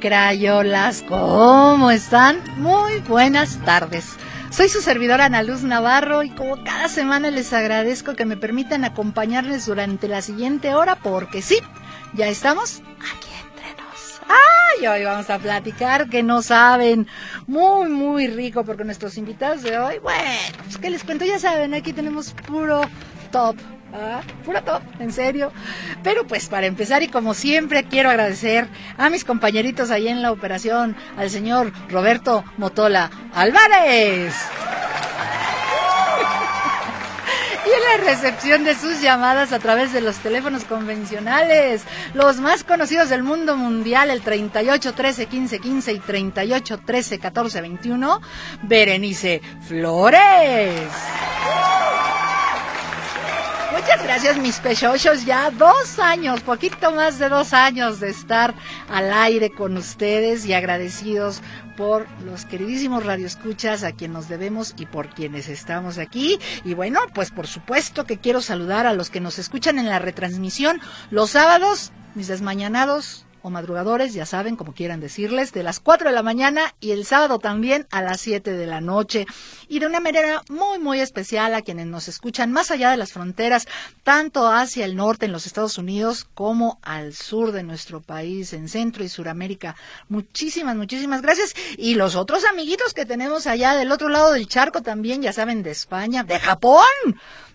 Crayolas, ¿cómo están? Muy buenas tardes. Soy su servidora Ana Luz Navarro y como cada semana les agradezco que me permitan acompañarles durante la siguiente hora porque sí, ya estamos aquí entre nos. ¡Ay! Hoy vamos a platicar que no saben. Muy, muy rico porque nuestros invitados de hoy, bueno, pues que les cuento, ya saben, aquí tenemos puro top Ah, pura top, en serio. Pero pues para empezar y como siempre quiero agradecer a mis compañeritos ahí en la operación, al señor Roberto Motola Álvarez. Y en la recepción de sus llamadas a través de los teléfonos convencionales, los más conocidos del mundo mundial, el 38 13 15 15 y 38 13 14 21, Berenice Flores. Muchas gracias, mis pechochos. Ya dos años, poquito más de dos años de estar al aire con ustedes y agradecidos por los queridísimos radioescuchas a quien nos debemos y por quienes estamos aquí. Y bueno, pues por supuesto que quiero saludar a los que nos escuchan en la retransmisión los sábados, mis desmañanados o madrugadores, ya saben, como quieran decirles, de las 4 de la mañana y el sábado también a las 7 de la noche. Y de una manera muy, muy especial a quienes nos escuchan más allá de las fronteras, tanto hacia el norte en los Estados Unidos como al sur de nuestro país, en Centro y Suramérica. Muchísimas, muchísimas gracias. Y los otros amiguitos que tenemos allá del otro lado del charco también, ya saben, de España, de Japón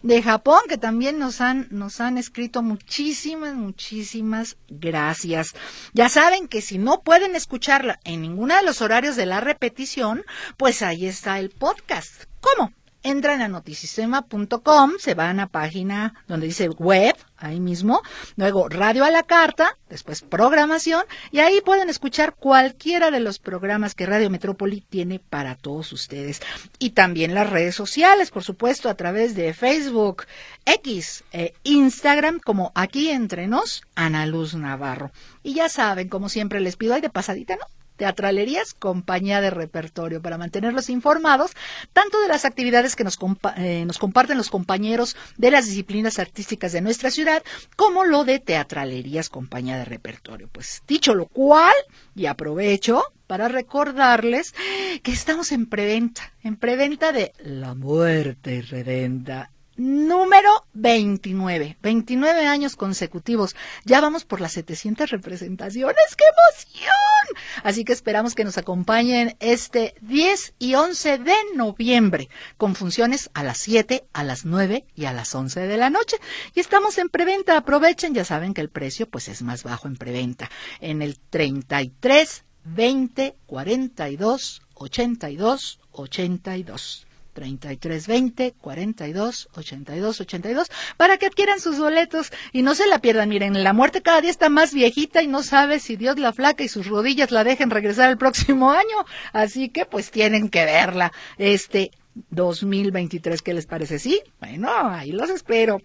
de Japón que también nos han nos han escrito muchísimas muchísimas gracias. Ya saben que si no pueden escucharla en ninguno de los horarios de la repetición, pues ahí está el podcast. ¿Cómo? Entran a notisistema.com, se van a página donde dice web, ahí mismo, luego radio a la carta, después programación, y ahí pueden escuchar cualquiera de los programas que Radio Metrópoli tiene para todos ustedes. Y también las redes sociales, por supuesto, a través de Facebook, X e Instagram, como aquí entre nos, Ana Luz Navarro. Y ya saben, como siempre les pido, hay de pasadita, ¿no? Teatralerías, compañía de repertorio, para mantenerlos informados tanto de las actividades que nos, eh, nos comparten los compañeros de las disciplinas artísticas de nuestra ciudad, como lo de Teatralerías, compañía de repertorio. Pues dicho lo cual, y aprovecho para recordarles que estamos en preventa, en preventa de La Muerte Redenta número 29. 29 años consecutivos. Ya vamos por las 700 representaciones. ¡Qué emoción! Así que esperamos que nos acompañen este 10 y 11 de noviembre con funciones a las 7, a las 9 y a las 11 de la noche. Y estamos en preventa. Aprovechen, ya saben que el precio pues es más bajo en preventa. En el 33 20 42 82 82. 3320 42 82 82 para que adquieran sus boletos y no se la pierdan. Miren, la muerte cada día está más viejita y no sabe si Dios la flaca y sus rodillas la dejen regresar el próximo año. Así que pues tienen que verla este 2023. ¿Qué les parece? Sí, bueno, ahí los espero.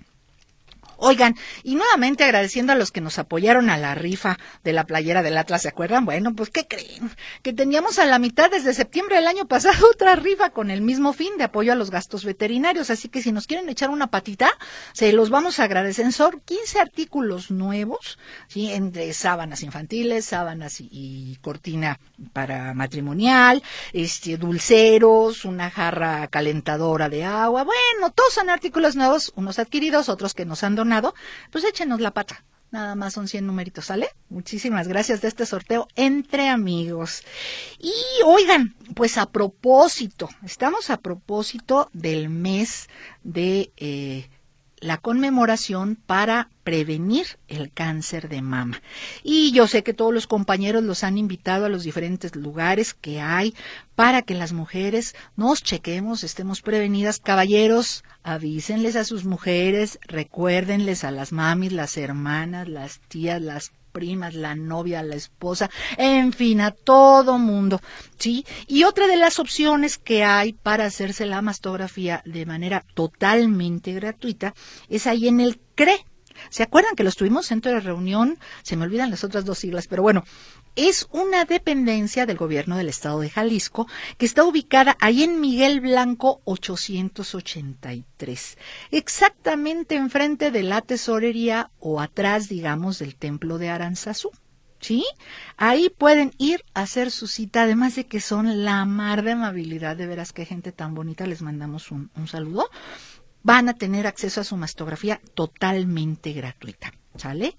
Oigan, y nuevamente agradeciendo a los que nos apoyaron a la rifa de la playera del Atlas, ¿se acuerdan? Bueno, pues ¿qué creen? Que teníamos a la mitad desde septiembre del año pasado otra rifa con el mismo fin de apoyo a los gastos veterinarios, así que si nos quieren echar una patita, se los vamos a agradecer. Son 15 artículos nuevos, ¿sí? Entre sábanas infantiles, sábanas y, cortina para matrimonial, este, dulceros, una jarra calentadora de agua, bueno, todos son artículos nuevos, unos adquiridos, otros que nos han donado pues échenos la pata. Nada más son 100 numeritos, ¿sale? Muchísimas gracias de este sorteo entre amigos. Y oigan, pues a propósito, estamos a propósito del mes de eh, la conmemoración para prevenir el cáncer de mama. Y yo sé que todos los compañeros los han invitado a los diferentes lugares que hay para que las mujeres nos chequemos, estemos prevenidas. Caballeros, avísenles a sus mujeres, recuérdenles a las mamis, las hermanas, las tías, las primas, la novia, la esposa, en fin, a todo mundo, ¿sí? Y otra de las opciones que hay para hacerse la mastografía de manera totalmente gratuita es ahí en el CRE. ¿Se acuerdan que los tuvimos centro de reunión? Se me olvidan las otras dos siglas, pero bueno, es una dependencia del gobierno del estado de Jalisco que está ubicada ahí en Miguel Blanco 883, exactamente enfrente de la tesorería o atrás, digamos, del templo de Aranzazú. ¿Sí? Ahí pueden ir a hacer su cita, además de que son la mar de amabilidad, de veras que gente tan bonita, les mandamos un saludo. Van a tener acceso a su mastografía totalmente gratuita. ¿Sale?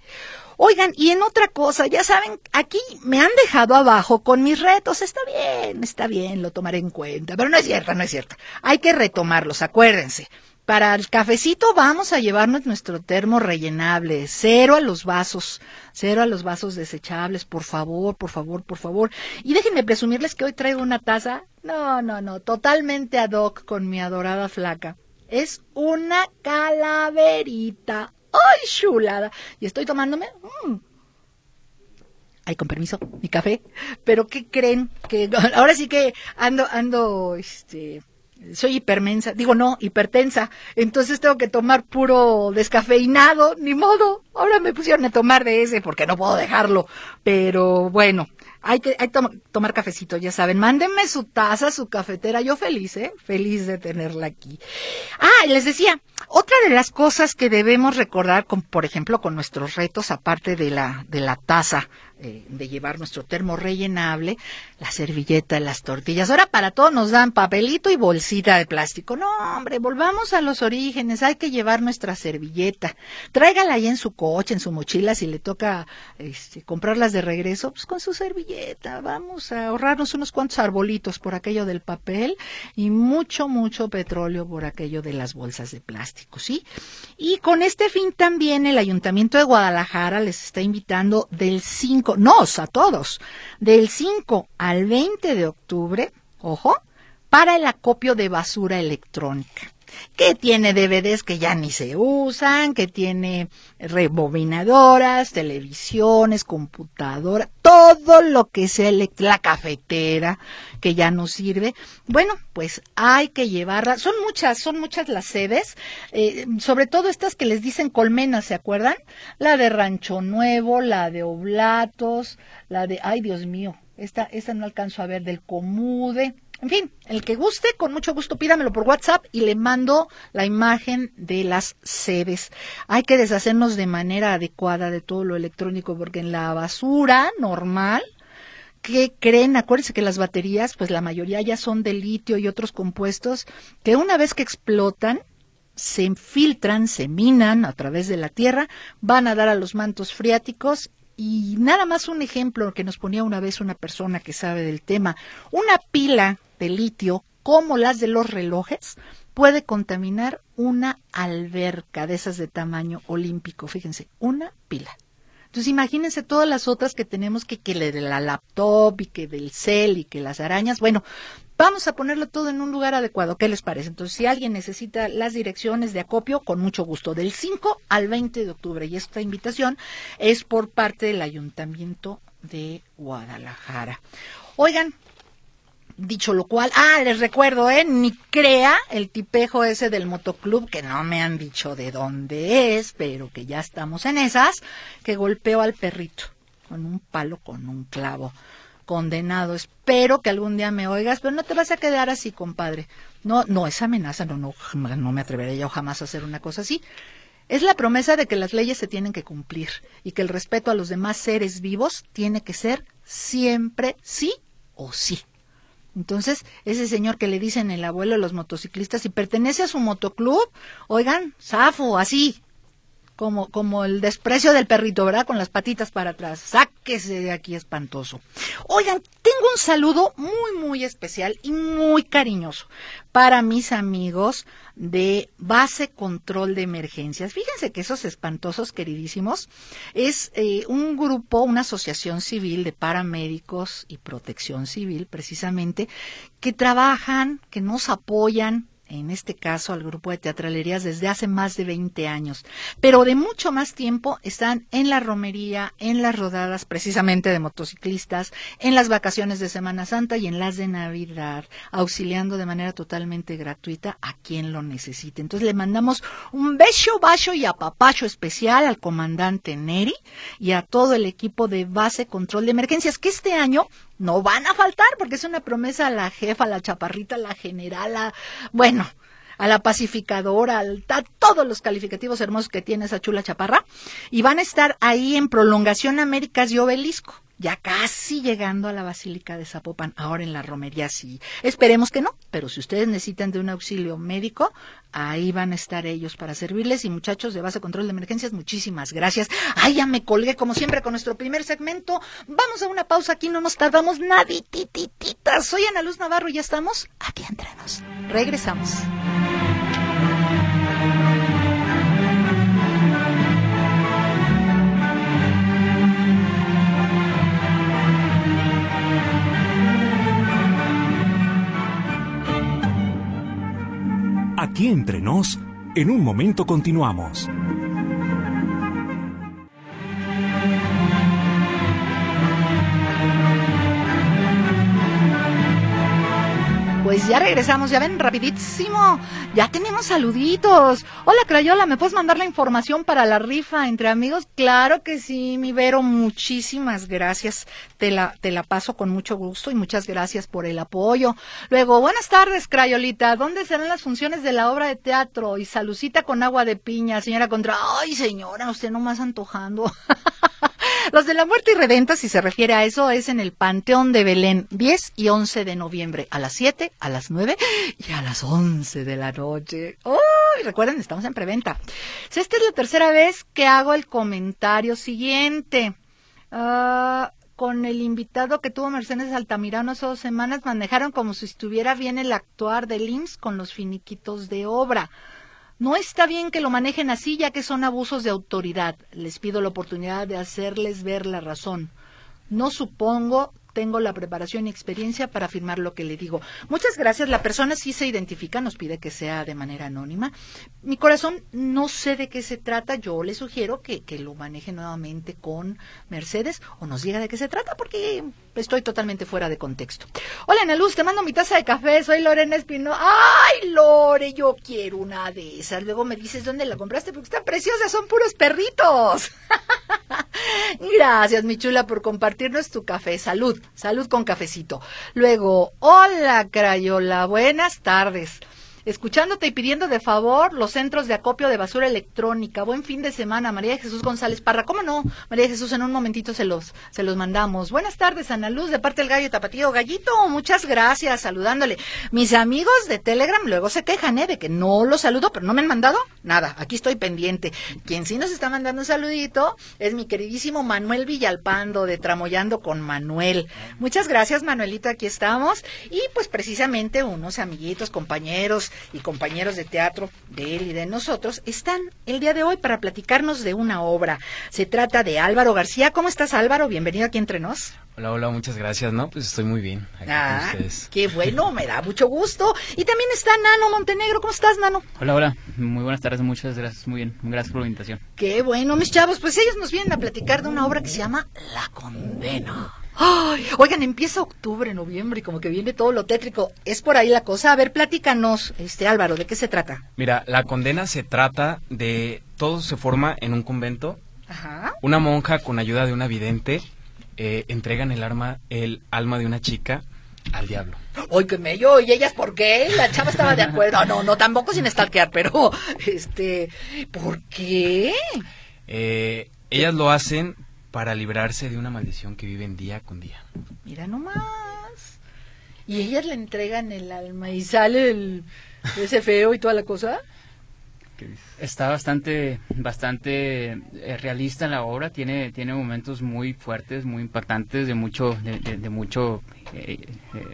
Oigan, y en otra cosa, ya saben, aquí me han dejado abajo con mis retos. Está bien, está bien, lo tomaré en cuenta. Pero no es cierto, no es cierto. Hay que retomarlos, acuérdense. Para el cafecito vamos a llevarnos nuestro termo rellenable, cero a los vasos, cero a los vasos desechables, por favor, por favor, por favor. Y déjenme presumirles que hoy traigo una taza, no, no, no, totalmente ad hoc con mi adorada flaca. Es una calaverita. ¡Ay, chulada! Y estoy tomándome. Mm, ay, con permiso, mi café. Pero ¿qué creen? Que ahora sí que ando, ando, este, soy hipermensa, digo no, hipertensa, entonces tengo que tomar puro descafeinado, ni modo. Ahora me pusieron a tomar de ese porque no puedo dejarlo. Pero bueno, hay que, hay tomar cafecito, ya saben. Mándenme su taza, su cafetera. Yo feliz, ¿eh? Feliz de tenerla aquí. Ah, les decía, otra de las cosas que debemos recordar, con, por ejemplo, con nuestros retos, aparte de la, de la taza, eh, de llevar nuestro termo rellenable, la servilleta, las tortillas. Ahora para todo nos dan papelito y bolsita de plástico. No, hombre, volvamos a los orígenes. Hay que llevar nuestra servilleta. Tráigala ahí en su coche, en su mochila, si le toca este, comprarlas de regreso, pues con su servilleta. Vamos a ahorrarnos unos cuantos arbolitos por aquello del papel y mucho, mucho petróleo por aquello de las bolsas de plástico, ¿sí? Y con este fin también el Ayuntamiento de Guadalajara les está invitando del 5 nos a todos, del 5 al 20 de octubre, ojo, para el acopio de basura electrónica que tiene DVDs que ya ni se usan, que tiene rebobinadoras, televisiones, computadora, todo lo que sea la cafetera que ya no sirve. Bueno, pues hay que llevarla. Son muchas, son muchas las sedes, eh, sobre todo estas que les dicen colmenas, ¿se acuerdan? La de Rancho Nuevo, la de Oblatos, la de, ay Dios mío, esta, esta no alcanzo a ver, del Comude. En fin, el que guste, con mucho gusto pídamelo por WhatsApp y le mando la imagen de las sedes. Hay que deshacernos de manera adecuada de todo lo electrónico porque en la basura normal, ¿qué creen? Acuérdense que las baterías, pues la mayoría ya son de litio y otros compuestos que una vez que explotan, se filtran, se minan a través de la tierra, van a dar a los mantos freáticos y nada más un ejemplo que nos ponía una vez una persona que sabe del tema. Una pila de litio, como las de los relojes, puede contaminar una alberca de esas de tamaño olímpico. Fíjense, una pila. Entonces imagínense todas las otras que tenemos que, que de la laptop y que del cel y que las arañas. Bueno, vamos a ponerlo todo en un lugar adecuado. ¿Qué les parece? Entonces, si alguien necesita las direcciones de acopio, con mucho gusto, del 5 al 20 de octubre. Y esta invitación es por parte del Ayuntamiento de Guadalajara. Oigan, Dicho lo cual, ah, les recuerdo, ¿eh? Ni crea el tipejo ese del motoclub, que no me han dicho de dónde es, pero que ya estamos en esas, que golpeó al perrito con un palo, con un clavo. Condenado. Espero que algún día me oigas, pero no te vas a quedar así, compadre. No, no, es amenaza, no, no, no me atreveré yo jamás a hacer una cosa así. Es la promesa de que las leyes se tienen que cumplir y que el respeto a los demás seres vivos tiene que ser siempre sí o sí. Entonces, ese señor que le dicen el abuelo de los motociclistas, y pertenece a su motoclub, oigan, zafo, así, como, como el desprecio del perrito, ¿verdad? Con las patitas para atrás. Sáquese de aquí, espantoso. Oigan, tengo un saludo muy, muy especial y muy cariñoso para mis amigos de Base Control de Emergencias. Fíjense que esos espantosos, queridísimos, es eh, un grupo, una asociación civil de paramédicos y protección civil, precisamente, que trabajan, que nos apoyan en este caso al grupo de teatralerías desde hace más de 20 años, pero de mucho más tiempo están en la romería, en las rodadas precisamente de motociclistas, en las vacaciones de Semana Santa y en las de Navidad, auxiliando de manera totalmente gratuita a quien lo necesite. Entonces le mandamos un beso, bacho y apapacho especial al comandante Neri y a todo el equipo de base control de emergencias que este año no van a faltar porque es una promesa a la jefa, a la chaparrita, a la generala, bueno, a la pacificadora, a todos los calificativos hermosos que tiene esa chula chaparra, y van a estar ahí en prolongación Américas y Obelisco ya casi llegando a la Basílica de Zapopan, ahora en la romería sí. Esperemos que no, pero si ustedes necesitan de un auxilio médico, ahí van a estar ellos para servirles. Y muchachos de base control de emergencias, muchísimas gracias. Ay, ya me colgué como siempre con nuestro primer segmento. Vamos a una pausa aquí, no nos tardamos nadititititas. Soy Ana Luz Navarro y ya estamos aquí entre nos. Regresamos. Aquí entre nos, en un momento continuamos. Pues ya regresamos, ya ven, rapidísimo. Ya tenemos saluditos. Hola, Crayola, ¿me puedes mandar la información para la rifa entre amigos? Claro que sí, mi Vero, muchísimas gracias. Te la, te la paso con mucho gusto y muchas gracias por el apoyo. Luego, buenas tardes, Crayolita. ¿Dónde serán las funciones de la obra de teatro? Y salucita con agua de piña, señora Contra. Ay, señora, usted no más antojando. Los de la muerte y redenta, si se refiere a eso, es en el Panteón de Belén, 10 y 11 de noviembre, a las 7, a las 9 y a las 11 de la noche. ¡Oh! Recuerden, estamos en preventa. Esta es la tercera vez que hago el comentario siguiente. Ah, con el invitado que tuvo Mercedes Altamirano hace dos semanas, manejaron como si estuviera bien el actuar de IMSS con los finiquitos de obra. No está bien que lo manejen así, ya que son abusos de autoridad. Les pido la oportunidad de hacerles ver la razón. No supongo tengo la preparación y experiencia para afirmar lo que le digo. Muchas gracias. La persona sí se identifica, nos pide que sea de manera anónima. Mi corazón no sé de qué se trata. Yo le sugiero que, que lo maneje nuevamente con Mercedes o nos diga de qué se trata porque estoy totalmente fuera de contexto. Hola, Ana Luz, te mando mi taza de café. Soy Lorena Espino. ¡Ay, Lore! Yo quiero una de esas. Luego me dices dónde la compraste porque están preciosas. Son puros perritos. Gracias, mi chula, por compartirnos tu café. Salud, salud con cafecito. Luego, hola, Crayola, buenas tardes escuchándote y pidiendo de favor los centros de acopio de basura electrónica. Buen fin de semana, María Jesús González Parra. ¿Cómo no? María Jesús, en un momentito se los, se los mandamos. Buenas tardes, Ana Luz, de parte del gallo tapatío. Gallito, muchas gracias, saludándole. Mis amigos de Telegram luego se quejan, ¿eh? De que no los saludo, pero no me han mandado nada. Aquí estoy pendiente. Quien sí nos está mandando un saludito es mi queridísimo Manuel Villalpando de Tramoyando con Manuel. Muchas gracias, Manuelito, aquí estamos. Y pues precisamente unos amiguitos, compañeros, y compañeros de teatro de él y de nosotros están el día de hoy para platicarnos de una obra. Se trata de Álvaro García. ¿Cómo estás, Álvaro? Bienvenido aquí entre nos. Hola, hola, muchas gracias. No, pues estoy muy bien. Aquí ah, ustedes. qué bueno, me da mucho gusto. Y también está Nano Montenegro. ¿Cómo estás, Nano? Hola, hola. Muy buenas tardes, muchas gracias. Muy bien. Gracias por la invitación. Qué bueno, mis chavos. Pues ellos nos vienen a platicar de una obra que se llama La Condena oigan, empieza octubre, noviembre y como que viene todo lo tétrico. ¿Es por ahí la cosa? A ver, platícanos, este Álvaro, ¿de qué se trata? Mira, la condena se trata de todo se forma en un convento. Ajá. Una monja con ayuda de una vidente eh, entregan el arma, el alma de una chica al diablo. Oye, qué mello, ¿y ellas por qué? La chava estaba de acuerdo. No, no, tampoco sin stalkear, pero, este, ¿por qué? Eh, ellas lo hacen para librarse de una maldición que viven día con día. Mira nomás. Y ellas le entregan el alma y sale el, ese feo y toda la cosa. Está bastante, bastante eh, realista la obra, tiene, tiene momentos muy fuertes, muy impactantes, de mucho, de, mucho eh, eh,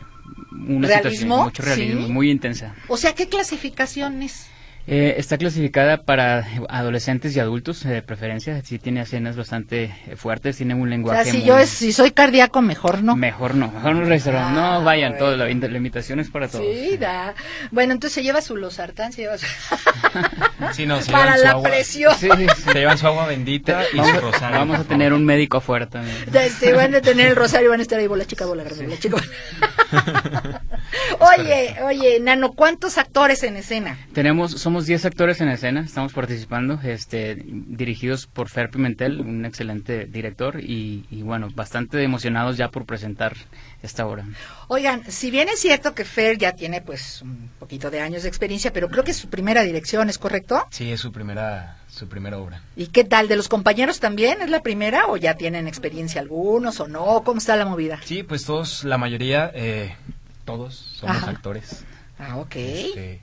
una ¿Realismo? mucho realismo, muy intensa. O sea, ¿qué clasificaciones? Eh, está clasificada para adolescentes y adultos, de preferencia. Sí tiene escenas bastante fuertes, tiene un lenguaje. O sea, si yo si soy cardíaco, mejor no. Mejor no, mejor no No ah, vayan todos, la, invitación es para todos. Sí, da. Bueno, entonces se lleva su losartán, se lleva su... sí, no, para la presión. Sí, se llevan su agua bendita y vamos, su rosario. Vamos a tener un médico afuera también. Este, van a tener el rosario, van a estar ahí, bola chica, bola grande, bola chica. oye, oye, Nano, ¿cuántos actores en escena? Tenemos, somos 10 actores en escena, estamos participando, este, dirigidos por Fer Pimentel, un excelente director, y, bueno, bastante emocionados ya por presentar esta obra. Oigan, si bien es cierto que Fer ya tiene pues un poquito de años de experiencia, pero creo que es su primera dirección, ¿es correcto? Sí, es su primera su primera obra. ¿Y qué tal? ¿De los compañeros también es la primera o ya tienen experiencia algunos o no? ¿Cómo está la movida? Sí, pues todos, la mayoría, eh, todos somos actores. Ah, ok. Este,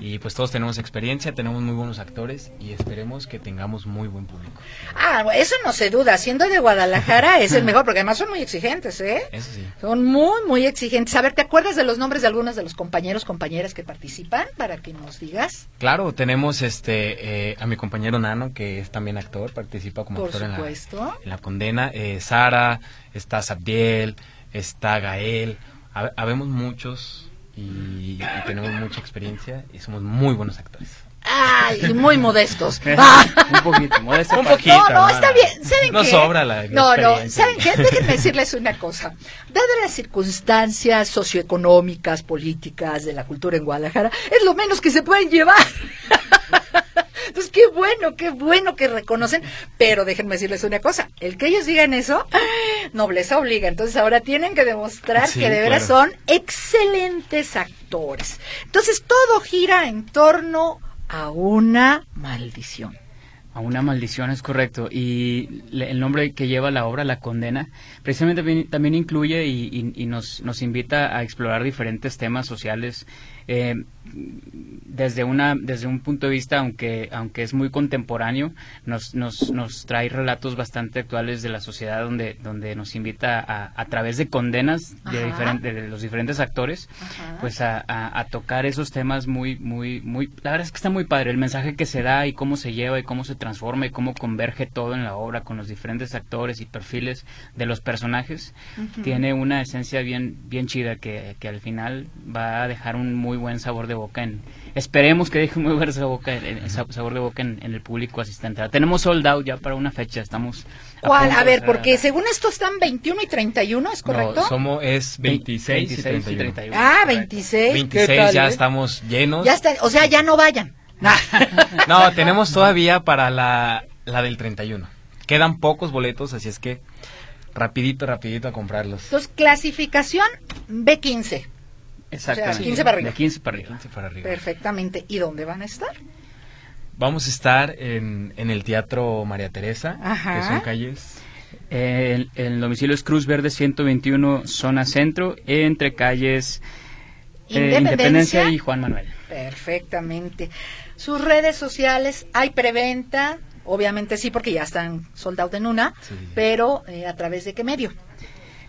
y pues todos tenemos experiencia, tenemos muy buenos actores y esperemos que tengamos muy buen público. Ah, eso no se duda. Siendo de Guadalajara es el mejor, porque además son muy exigentes, ¿eh? Eso sí. Son muy, muy exigentes. A ver, ¿te acuerdas de los nombres de algunos de los compañeros, compañeras que participan para que nos digas? Claro, tenemos este eh, a mi compañero Nano, que es también actor, participa como actor en la, en la, condena. Eh, Sara, está Sabdiel, está Gael. Habemos muchos y, tenemos mucha experiencia y somos muy buenos actores. Ay, y muy modestos. un poquito, modesto. Un poquito. No, no, está bien. ¿Saben no sobra la No, no, ¿saben qué? Déjenme decirles una cosa. Dadas las circunstancias socioeconómicas, políticas, de la cultura en Guadalajara, es lo menos que se pueden llevar. Entonces, qué bueno, qué bueno que reconocen, pero déjenme decirles una cosa, el que ellos digan eso, nobleza obliga, entonces ahora tienen que demostrar que de veras son excelentes actores. Entonces, todo gira en torno a una maldición. A una maldición es correcto. Y el nombre que lleva la obra, La Condena, precisamente también, incluye y, nos, nos invita a explorar diferentes temas sociales eh, desde una desde un punto de vista aunque aunque es muy contemporáneo nos, nos, nos trae relatos bastante actuales de la sociedad donde donde nos invita a, a través de condenas de, diferente, de los diferentes actores pues a, a, tocar esos temas muy muy muy la verdad es que está muy padre el mensaje que se da y cómo se lleva y cómo se transforma y cómo converge todo en la obra con los diferentes actores y perfiles de los personajes. Tiene una esencia bien bien chida que, que al final va a dejar un muy buen sabor de boca en esperemos que deje muy buen sabor, en, sabor de boca en, el público asistente. Tenemos sold out ya para una fecha, estamos ¿Cuál? A, ver, porque según esto están 21 y 31, ¿es correcto? No, somos es 26, y, 31. Ah, 26. 26 ya eh? estamos llenos. Ya está, o sea, ya no vayan. no, tenemos todavía para la, la del 31. Quedan pocos boletos, así es que rapidito, rapidito a comprarlos. Entonces, clasificación B15. Exactamente. 15 para arriba. 15 para arriba. Perfectamente. ¿Y dónde van a estar? Vamos a estar en, en el Teatro María Teresa, que son calles... el, domicilio es Cruz Verde 121, zona centro, entre calles eh, Independencia. y Juan Manuel. Perfectamente. Sus redes sociales, hay preventa, obviamente sí, porque ya están soldados en una, pero eh, ¿a través de qué medio?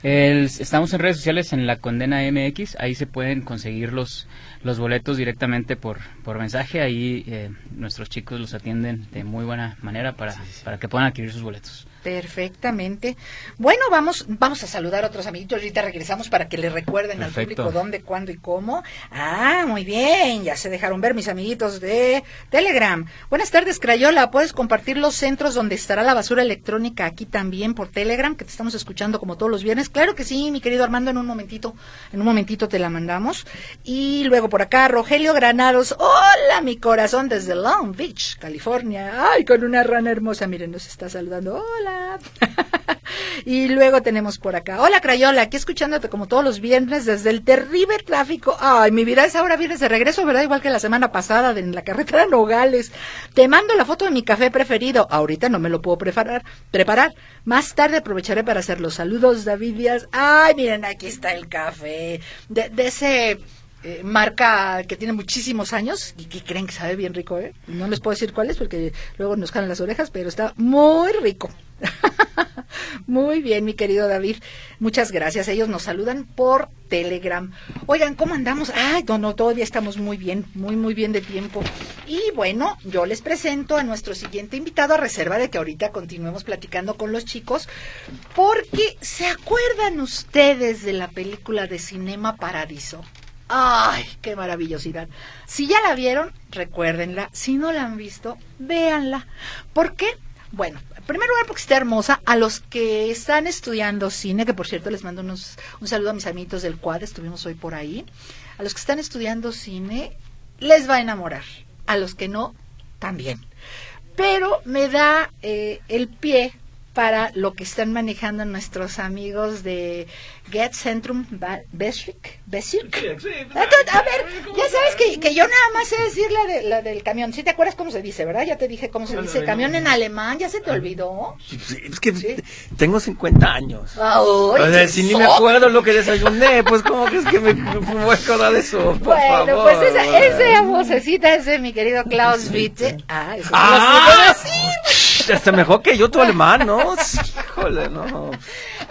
Estamos en redes sociales en la Condena MX, ahí se pueden conseguir los, los boletos directamente por, por mensaje, ahí eh, nuestros chicos los atienden de muy buena manera para, para que puedan adquirir sus boletos. Perfectamente. Bueno, vamos, vamos a saludar a otros amiguitos. Ahorita regresamos para que le recuerden al público dónde, cuándo y cómo. Ah, muy bien. Ya se dejaron ver mis amiguitos de Telegram. Buenas tardes, Crayola. ¿Puedes compartir los centros donde estará la basura electrónica aquí también por Telegram, que te estamos escuchando como todos los viernes? Claro que sí, mi querido Armando, en un momentito, en un momentito te la mandamos. Y luego por acá, Rogelio Granados. Hola, mi corazón, desde Long Beach, California. Ay, con una rana hermosa. Miren, nos está saludando. Hola. y luego tenemos por acá. Hola Crayola, aquí escuchándote como todos los viernes desde el terrible tráfico. Ay, mi vida es ahora viernes de regreso, ¿verdad? Igual que la semana pasada en la carretera Nogales. Te mando la foto de mi café preferido. Ahorita no me lo puedo preparar. preparar. Más tarde aprovecharé para hacer los saludos, David Díaz. Ay, miren, aquí está el café. De, de ese eh, marca que tiene muchísimos años y que creen que sabe bien rico, ¿eh? No les puedo decir cuál es porque luego nos caen las orejas, pero está muy rico. Muy bien, mi querido David. Muchas gracias. Ellos nos saludan por Telegram. Oigan, ¿cómo andamos? Ay, no, no, todavía estamos muy bien, muy, muy bien de tiempo. Y bueno, yo les presento a nuestro siguiente invitado a reserva de que ahorita continuemos platicando con los chicos, porque ¿se acuerdan ustedes de la película de Cinema Paradiso? ¡Ay, qué maravillosidad! Si ya la vieron, recuérdenla. Si no la han visto, véanla. ¿Por qué? Bueno, en primer lugar porque está hermosa. A los que están estudiando cine, que por cierto les mando un saludo a mis amiguitos del Quad, estuvimos hoy por ahí. A los que están estudiando cine, les va a enamorar. A los que no, también. Pero me da eh, el pie para lo que están manejando nuestros amigos de Get Centrum Basic. Basic. A ver, ya sabes que, que, yo nada más sé decir la, de, la del camión. ¿Sí te acuerdas cómo se dice, verdad? Ya te dije cómo se dice camión en alemán. ¿Ya se te olvidó? es que tengo 50 años. o sea, si ni me acuerdo lo que desayuné, pues como que es que me, voy a acordar de eso, por bueno, pues esa, esa vocecita es de mi querido Klaus Witte. Ah, eso ah, sí, hasta mejor que yo tu alemán, ¿no? Híjole, no.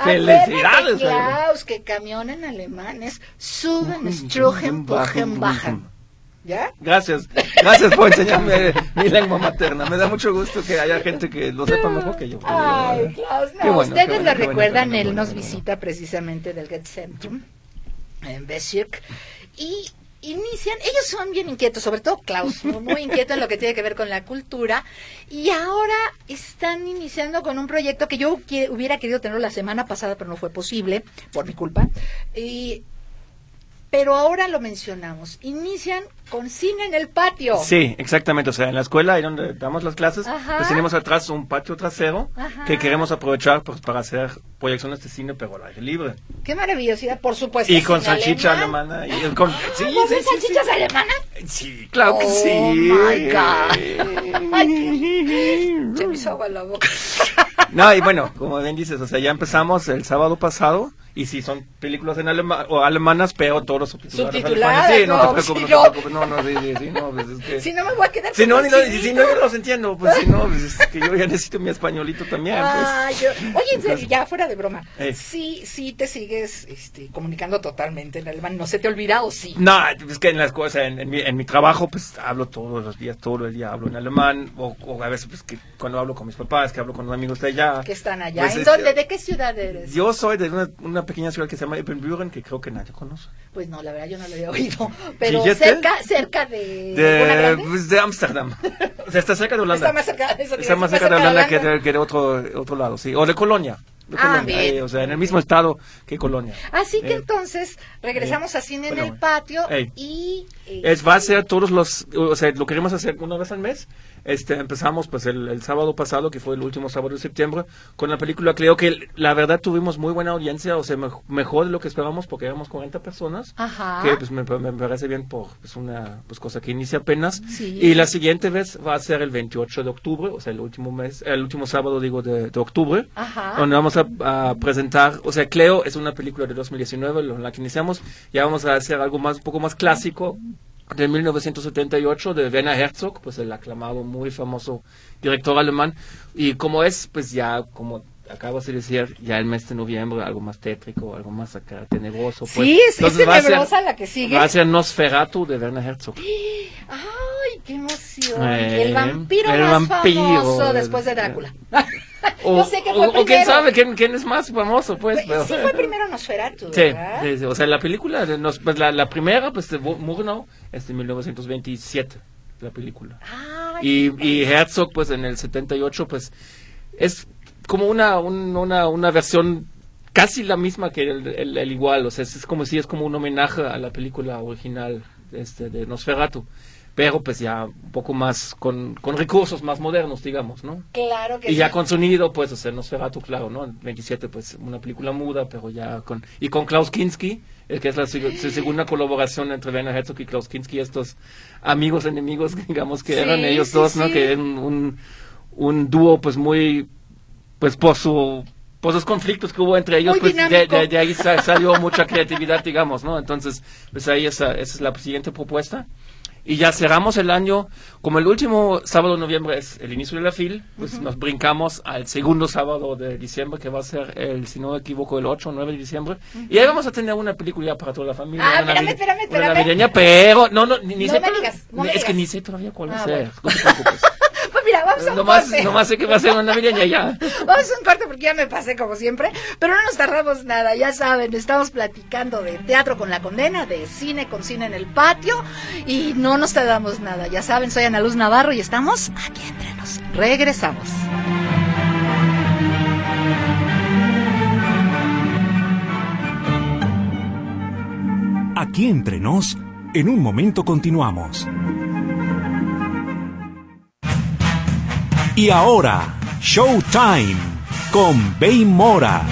Felicidades. Klaus, que camión en alemán es suben, strugen, pogen, bajan. ¿Ya? Gracias, gracias por enseñarme mi lengua materna. Me da mucho gusto que haya gente que lo sepa mejor que yo. Ay, Klaus, no, ustedes lo recuerdan, él nos visita precisamente del Get Centrum en Bezirk y inician, ellos son bien inquietos, sobre todo Klaus, muy inquieto en lo que tiene que ver con la cultura, y ahora están iniciando con un proyecto que yo hubiera querido tener la semana pasada, pero no fue posible, por mi culpa, y pero ahora lo mencionamos. Inician con cine en el patio. Sí, exactamente. O sea, en la escuela, ahí donde damos las clases, pues tenemos atrás un patio trasero que queremos aprovechar pues, para hacer proyecciones de cine, pero al aire libre. Qué maravillosidad, por supuesto. Y con salchicha alemana. Y con, sí, sí, salchichas alemanas? Sí, claro que oh, sí. Oh, my God. Se me hizo la boca. no, y bueno, como bien dices, o sea, ya empezamos el sábado pasado y si son películas en alemán o alemanas, pero todos los subtitulados. Subtituladas, sí, no, te preocupes, no, te preocupes, no, no, sí, sí, sí, no, pues es que... Si no me voy a quedar Si no, ni, no, si no, yo los entiendo, pues si no, pues es que yo ya necesito mi españolito también, pues. Ah, yo, oye, ya fuera de broma, eh. sí, sí te sigues este, comunicando totalmente en alemán, ¿no se te olvida o sí? No, es que en las cosas, en, en, mi, en mi trabajo, pues hablo todos los días, todo el día hablo en alemán, o, o a veces, pues que cuando hablo con mis papás, que hablo con unos amigos de allá. Que están allá, pues, ¿en dónde? ¿De qué ciudad eres? Yo soy de una, una pequeña ciudad que se llama Ebenbüren, que creo que nadie conoce. Pues no, la verdad yo no lo he oído. Pero cerca, cerca de. De, pues de Ámsterdam. o sea, está cerca de Holanda. Está más cerca, eso está más cerca, de Holanda, que, de, que de, otro, otro lado, sí. O de Colonia. ah, bien. o sea, en el mismo estado que Colonia. Así que eh, entonces regresamos eh, a cine en el patio y... Eh, es, va a ser todos los... O sea, lo queremos hacer una vez al mes este, empezamos pues el, sábado pasado, que fue el último sábado de septiembre, con la película. Creo que la verdad tuvimos muy buena audiencia, o sea, mejor de lo que esperábamos porque éramos 40 personas, que pues me, parece bien por pues, una pues, cosa que inicia apenas. Y la siguiente vez va a ser el 28 de octubre, o sea, el último mes, el último sábado digo de, octubre, donde vamos a, presentar, o sea, Cleo es una película de 2019, en la que iniciamos, ya vamos a hacer algo más, un poco más clásico, de 1978 de Werner Herzog, pues el aclamado, muy famoso director alemán. Y como es, pues ya, como acabo de decir, ya el mes de noviembre, algo más tétrico, algo más acá tenebroso. Pues. Sí, es, es tenebrosa la que sigue. Va a ser Nosferatu de Werner Herzog. ¡Ay, qué emoción! el vampiro más famoso después de Drácula. O, sé que fue o, quién sabe quién, quién, es más famoso, pues. Pero, sí fue primero Nosferatu, ¿verdad? Sí, o sea, la película, nos, pues la, la, primera, pues de Murnau, es de 1927, la película. y, y Herzog, pues en el 78, pues es como una, una, una versión casi la misma que el, el, igual, o sea, es, como si es como un homenaje a la película original este, de Nosferatu pero pues ya un poco más con, con recursos más modernos, digamos, ¿no? Claro que Y ya con sonido, pues, o sea, Nosferatu, claro, ¿no? 27, pues, una película muda, pero ya con... Y con Klaus Kinski, eh, que es la, segunda colaboración entre Werner Herzog y Klaus Kinski, estos amigos enemigos, digamos, que eran ellos dos, ¿no? Que eran un, un dúo, pues, muy, pues, por su pues los conflictos que hubo entre ellos, pues de, ahí salió mucha creatividad, digamos, ¿no? Entonces, pues ahí esa, esa es la siguiente propuesta. Y ya cerramos el año, como el último sábado de noviembre es el inicio de la FIL, pues nos brincamos al segundo sábado de diciembre, que va a ser el, si no me equivoco, el 8 o 9 de diciembre. Y ahí vamos a tener una película para toda la familia. Ah, espérame, espérame, espérame. navideña, pero, no, no, ni, sé, es que ni sé todavía cuál va a ah, ser. No te preocupes. Mira, vamos a un nomás, corte. Nomás sé que va a ser una navideña ya. Vamos a un corte porque ya me pasé como siempre, pero no nos tardamos nada, ya saben, estamos platicando de teatro con la condena, de cine con cine en el patio y no nos tardamos nada. Ya saben, soy Ana Luz Navarro y estamos aquí entre nos. Regresamos. Aquí entre nos, en un momento continuamos. Y ahora, Showtime con Bay Mora.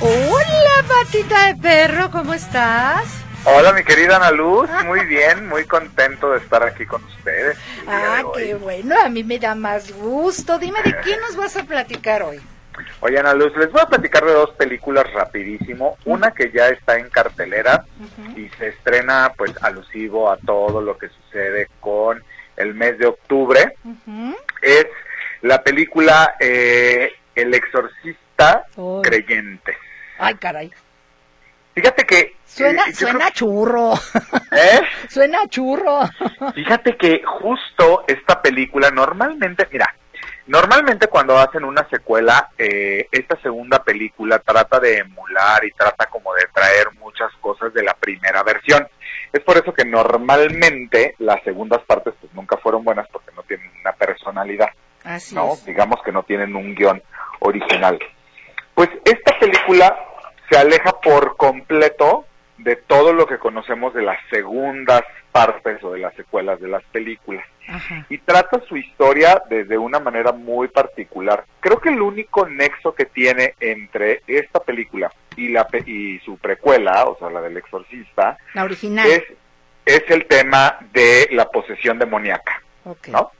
Hola, patita de perro, ¿cómo estás? Hola, mi querida Ana Luz, muy bien, muy contento de estar aquí con ustedes. Ah, qué bueno, a mí me da más gusto. Dime, ¿de qué nos vas a platicar hoy? Oye, Ana Luz, les voy a platicar de dos películas rapidísimo. Una que ya está en cartelera y se estrena, pues, alusivo a todo lo que sucede con el mes de octubre, es la película eh, El exorcista creyente. Ay, caray. Fíjate que... Suena, eh, suena churro. ¿Eh? suena churro. Fíjate que justo esta película normalmente, mira, normalmente cuando hacen una secuela, eh, esta segunda película trata de emular y trata como de traer muchas cosas de la primera versión. Es por eso que normalmente las segundas partes pues nunca fueron buenas porque no tienen una personalidad. Así ¿no? Digamos que no tienen un guion original. Pues esta película se aleja por completo de todo lo que conocemos de las segundas partes o de las secuelas de las películas. Y trata su historia desde una manera muy particular. Creo que el único nexo que tiene entre esta película y, la, y su precuela, o sea, la del exorcista, la original. Es, es el tema de la posesión demoníaca. ¿no?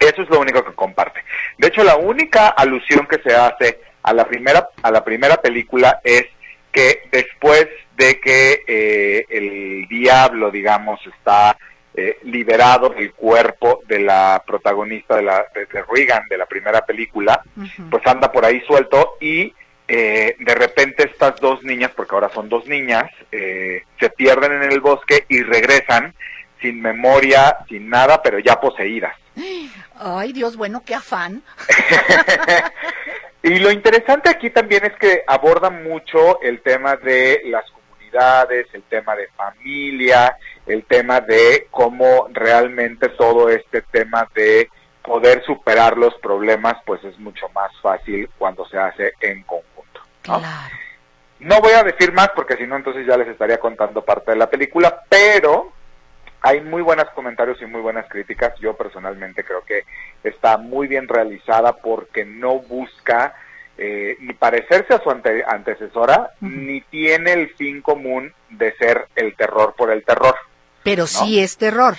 Eso es lo único que comparte. De hecho, la única alusión que se hace a la primera, a la primera película es que después de que eh, el diablo, digamos, está eh, liberado del cuerpo de la protagonista de, la, de, Regan de la primera película, pues anda por ahí suelto y eh, de repente estas dos niñas, porque ahora son dos niñas, eh, se pierden en el bosque y regresan sin memoria, sin nada, pero ya poseídas. Ay, Dios, bueno, qué afán. y lo interesante aquí también es que aborda mucho el tema de las comunidades, el tema de familia, el tema de cómo realmente todo este tema de poder superar los problemas, pues es mucho más fácil cuando se hace en conjunto. ¿No? voy a decir más porque si no entonces ya les estaría contando parte de la película, pero hay muy buenos comentarios y muy buenas críticas. Yo personalmente creo que está muy bien realizada porque no busca eh, ni parecerse a su antecesora, ni tiene el fin común de ser el terror por el terror. Pero sí es terror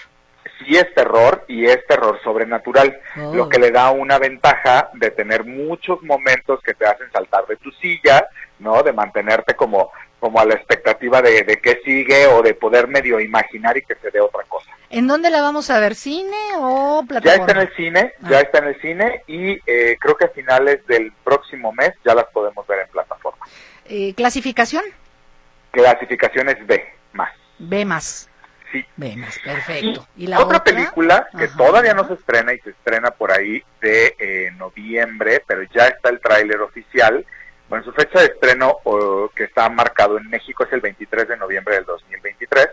sí es terror y es terror sobrenatural, lo oh. que le da una ventaja de tener muchos momentos que te hacen saltar de tu silla, ¿no? De mantenerte como, como a la expectativa de, de qué sigue o de poder medio imaginar y que se dé otra cosa. ¿En dónde la vamos a ver? ¿Cine o plataforma? Ya está en el cine, ya ah. está en el cine y eh, creo que a finales del próximo mes ya las podemos ver en plataforma. Eh, ¿Clasificación? Clasificación es B, más. B más. Sí. perfecto. ¿Y, la otra, película que todavía no se estrena y se estrena por ahí de eh, noviembre, pero ya está el tráiler oficial. Bueno, su fecha de estreno que está marcado en México es el 23 de noviembre del 2023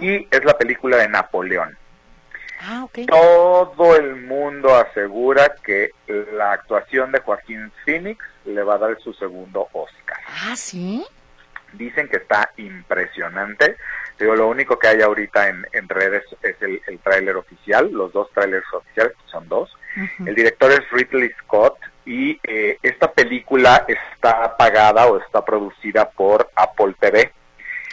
y es la película de Napoleón. Ah, Todo el mundo asegura que la actuación de Joaquín Phoenix le va a dar su segundo Oscar. Ah, sí. Dicen que está impresionante. Digo, lo único que hay ahorita en, redes es el, el tráiler oficial, los dos trailers oficiales, son dos. El director es Ridley Scott y eh, esta película está pagada o está producida por Apple TV.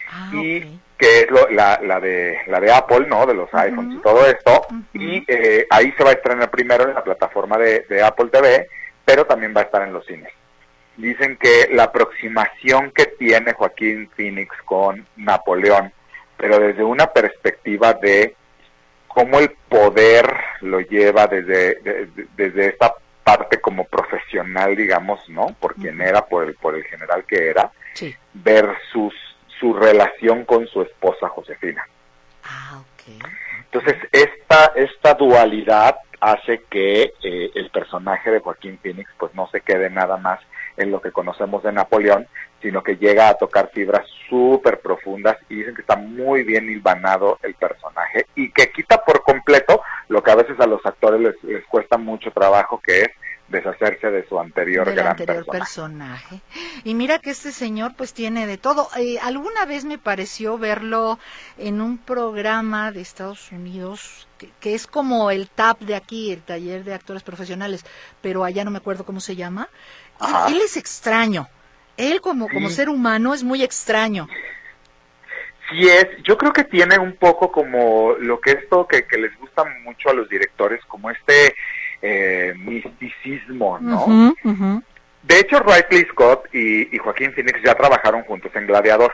Ah, y que es la, la, de, la de Apple, ¿no? De los iPhones y todo esto. Y eh, ahí se va a estrenar primero en la plataforma de, de Apple TV pero también va a estar en los cines. Dicen que la aproximación que tiene Joaquín Phoenix con Napoleón, pero desde una perspectiva de cómo el poder lo lleva desde, desde esta parte como profesional, digamos, ¿no? Por quien era, por el, por el general que era, versus su relación con su esposa Josefina. Ah, Entonces, esta, esta dualidad hace que eh, el personaje de Joaquín Phoenix pues no se quede nada más en lo que conocemos de Napoleón, sino que llega a tocar fibras súper profundas y dicen que está muy bien hilvanado el personaje y que quita por completo lo que a veces a los actores les, les cuesta mucho trabajo, que es deshacerse de su anterior gran anterior personaje. Y mira que este señor pues tiene de todo. Eh, alguna vez me pareció verlo en un programa de Estados Unidos que, es como el TAP de aquí, el taller de actores profesionales, pero allá no me acuerdo cómo se llama. Él, es extraño. Él como, como ser humano es muy extraño. Sí es, yo creo que tiene un poco como lo que esto que, que les gusta mucho a los directores, como este eh, misticismo, ¿no? De hecho, Ridley Scott y, Joaquín Phoenix ya trabajaron juntos en Gladiador.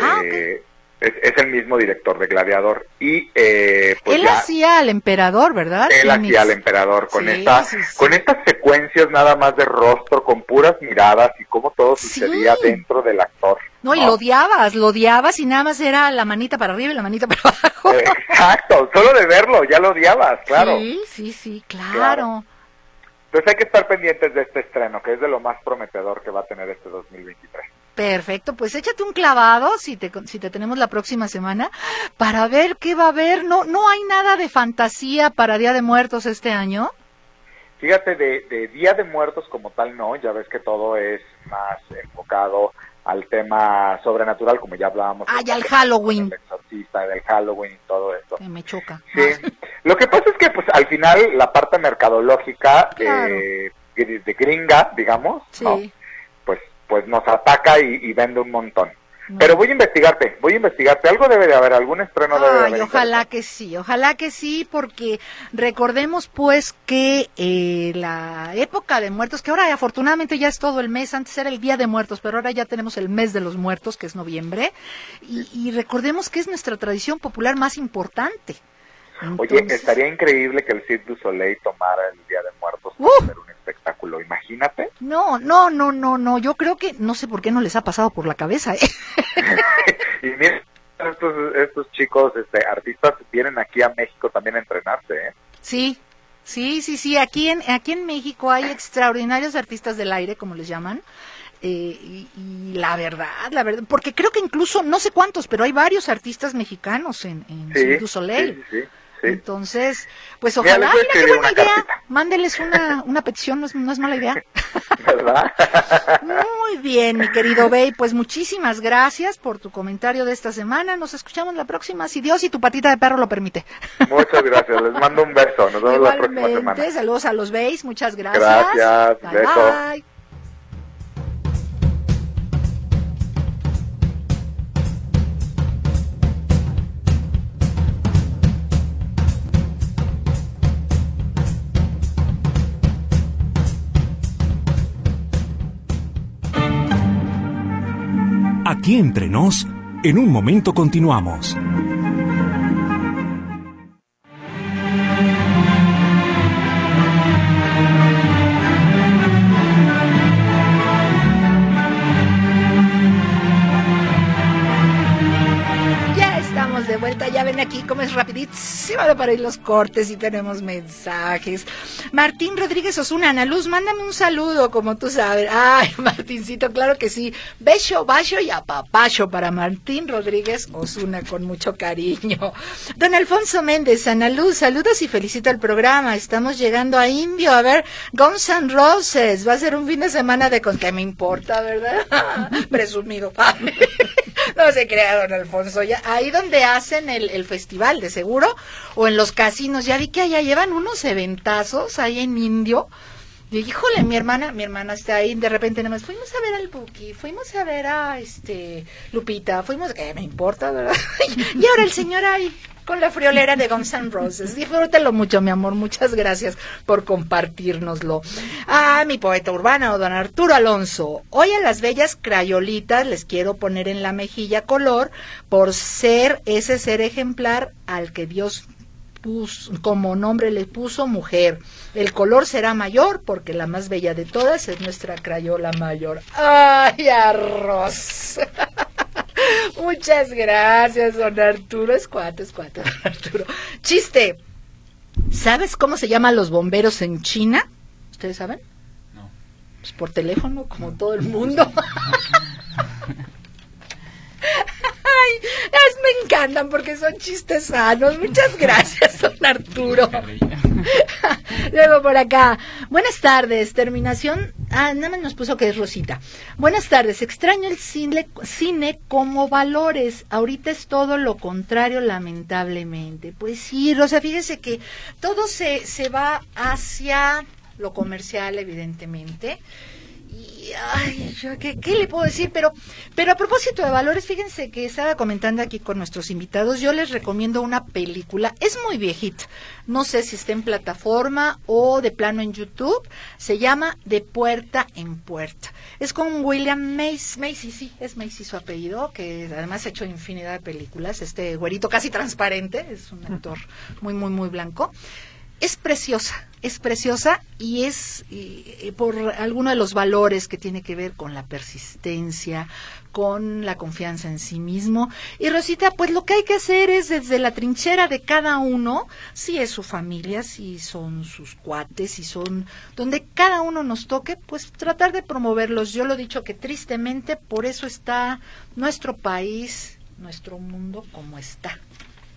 Ah, eh, es, el mismo director de Gladiador. Y, eh, pues él hacía al emperador, ¿verdad? Él hacía al emperador con, esta, con estas secuencias nada más de rostro, con puras miradas y cómo todo sucedía dentro del actor. No, y lo odiabas, lo odiabas y nada más era la manita para arriba y la manita para abajo. Exacto, solo de verlo ya lo odiabas, claro. Sí, sí, sí, claro. Entonces hay que estar pendientes de este estreno, que es de lo más prometedor que va a tener este 2023. Perfecto, pues échate un clavado si te, si te tenemos la próxima semana para ver qué va a haber. No, no hay nada de fantasía para Día de Muertos este año. Fíjate, de, de Día de Muertos como tal no, ya ves que todo es más enfocado al tema sobrenatural, como ya hablábamos. Ah, ya el Halloween. El exorcista, del Halloween y todo esto. me choca. Sí. Lo que pasa es que, pues, al final, la parte mercadológica eh, de gringa, digamos, sí pues nos ataca y, vende un montón. Pero voy a investigarte, voy a investigarte. Algo debe de haber, algún estreno debe de haber. Ojalá que sí, ojalá que sí, porque recordemos pues que eh, la época de muertos, que ahora afortunadamente ya es todo el mes, antes era el Día de Muertos, pero ahora ya tenemos el mes de los muertos, que es noviembre, y, recordemos que es nuestra tradición popular más importante. Oye, estaría increíble que el Cirque du Soleil tomara el Día de Muertos para hacer un espectáculo, imagínate. No, no, no, no, no, yo creo que no sé por qué no les ha pasado por la cabeza. ¿eh? y mira, estos, estos chicos, este, artistas, vienen aquí a México también a entrenarse, ¿eh? Sí, sí, sí, sí, aquí en, aquí en México hay extraordinarios artistas del aire, como les llaman. Eh, y, la verdad, la verdad, porque creo que incluso, no sé cuántos, pero hay varios artistas mexicanos en, en du Soleil. Sí, sí. Entonces, pues ojalá, mira, qué buena idea. Mándeles una, una petición, no es, no es mala idea. ¿Verdad? Muy bien, mi querido Bey, pues muchísimas gracias por tu comentario de esta semana. Nos escuchamos la próxima, si Dios y tu patita de perro lo permite. Muchas gracias, les mando un beso. Nos vemos la próxima semana. Saludos a los Beys, muchas gracias. Gracias, beso. Aquí entre nos, en un momento continuamos. Para ir los cortes y tenemos mensajes. Martín Rodríguez Osuna, Ana Luz, mándame un saludo, como tú sabes. Ay, Martincito, claro que sí. Beso, bacho y apapacho para Martín Rodríguez Osuna, con mucho cariño. Don Alfonso Méndez, Ana Luz, saludos y felicito el programa. Estamos llegando a Indio a ver Guns N' Roses. Va a ser un fin de semana de con qué me importa, ¿verdad? Presumido. no se crea, don Alfonso. Ahí donde hacen el, festival, de seguro, o en los casinos, ya vi que allá llevan unos eventazos ahí en Indio. Y híjole, mi hermana, mi hermana está ahí, de repente nada más, fuimos a ver al Buki, fuimos a ver a este Lupita, fuimos, que me importa, ¿verdad? y ahora el señor ahí, con la friolera de Guns N' Roses. Disfrútelo mucho, mi amor. Muchas gracias por compartirnoslo. Ah, mi poeta urbano, don Arturo Alonso. Hoy a las bellas crayolitas les quiero poner en la mejilla color por ser ese ser ejemplar al que Dios como nombre le puso mujer. El color será mayor porque la más bella de todas es nuestra crayola mayor. ¡Ay, arroz! Muchas gracias, don Arturo. Es cuatro, es cuatro, Arturo. Chiste. ¿Sabes cómo se llaman los bomberos en China? ¿Ustedes saben? No. Pues por teléfono, como todo el mundo. Ay, me encantan porque son chistes sanos. Muchas gracias, don Arturo. Luego por acá. Buenas tardes. Terminación. Ah, nada más nos puso que es Rosita. Buenas tardes. Extraño el cine, cine como valores. Ahorita es todo lo contrario, lamentablemente. Pues sí, Rosa, fíjese que todo se, se va hacia lo comercial, evidentemente ay, ¿qué, ¿qué, le puedo decir? Pero, pero a propósito de valores, fíjense que estaba comentando aquí con nuestros invitados, yo les recomiendo una película, es muy viejita, no sé si está en plataforma o de plano en YouTube, se llama De Puerta en Puerta. Es con William Macy, Macy sí, es Macy su apellido, que además ha hecho infinidad de películas, este güerito casi transparente, es un actor muy, muy, muy blanco es preciosa, es preciosa y es por alguno de los valores que tiene que ver con la persistencia, con la confianza en sí mismo. Y Rosita, pues lo que hay que hacer es desde la trinchera de cada uno, si es su familia, si son sus cuates, si son donde cada uno nos toque, pues tratar de promoverlos. Yo lo he dicho que tristemente por eso está nuestro país, nuestro mundo como está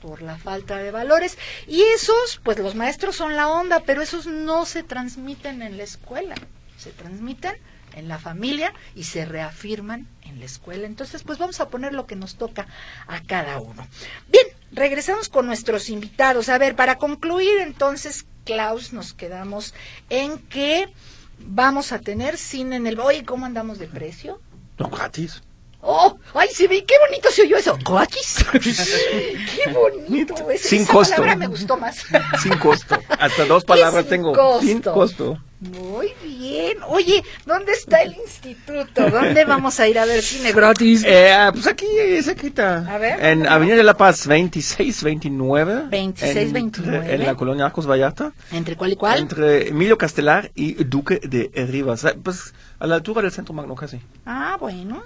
por la falta de valores. Y esos, pues los maestros son la onda, pero esos no se transmiten en la escuela, se transmiten en la familia y se reafirman en la escuela. Entonces, pues vamos a poner lo que nos toca a cada uno. Bien, regresamos con nuestros invitados. A ver, para concluir entonces, Klaus, nos quedamos en que vamos a tener cine en el... Oye, ¿cómo andamos de precio? No, gratis. ¡Oh! ¡Ay, se ve! ¡Qué bonito se oyó eso! ¡Coachis! ¡Qué bonito! Sin costo. palabra me gustó más. Sin costo. Hasta dos palabras tengo. Sin costo. Muy bien. Oye, ¿dónde está el instituto? ¿Dónde vamos a ir a ver cine gratis? Eh, ah, pues aquí, cerquita. A ver. En Avenida de la Paz 2629. 2629. En, la colonia Arcos Vallarta. ¿Entre cuál y cuál? Entre Emilio Castelar y Duque de Rivas. Pues a la altura del centro magno casi. Ah, bueno.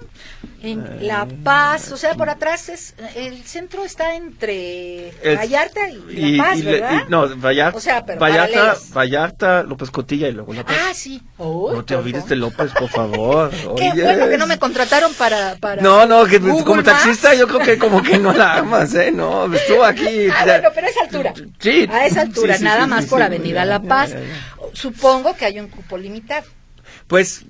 En eh, La Paz, o sea, por atrás es el centro está entre Vallarta y La Paz, ¿verdad? no, Vallarta, o sea, pero Vallarta, Vallarta, López Cotilla y luego La Paz. Ah, sí. no te olvides de López, por favor. Qué bueno que no me contrataron para, para No, no, que como taxista yo creo que como que no la amas, ¿eh? No, estuvo aquí. Ah, bueno, pero a esa altura. Sí. A esa altura, nada más por Avenida La Paz. Supongo que hay un cupo limitado. Pues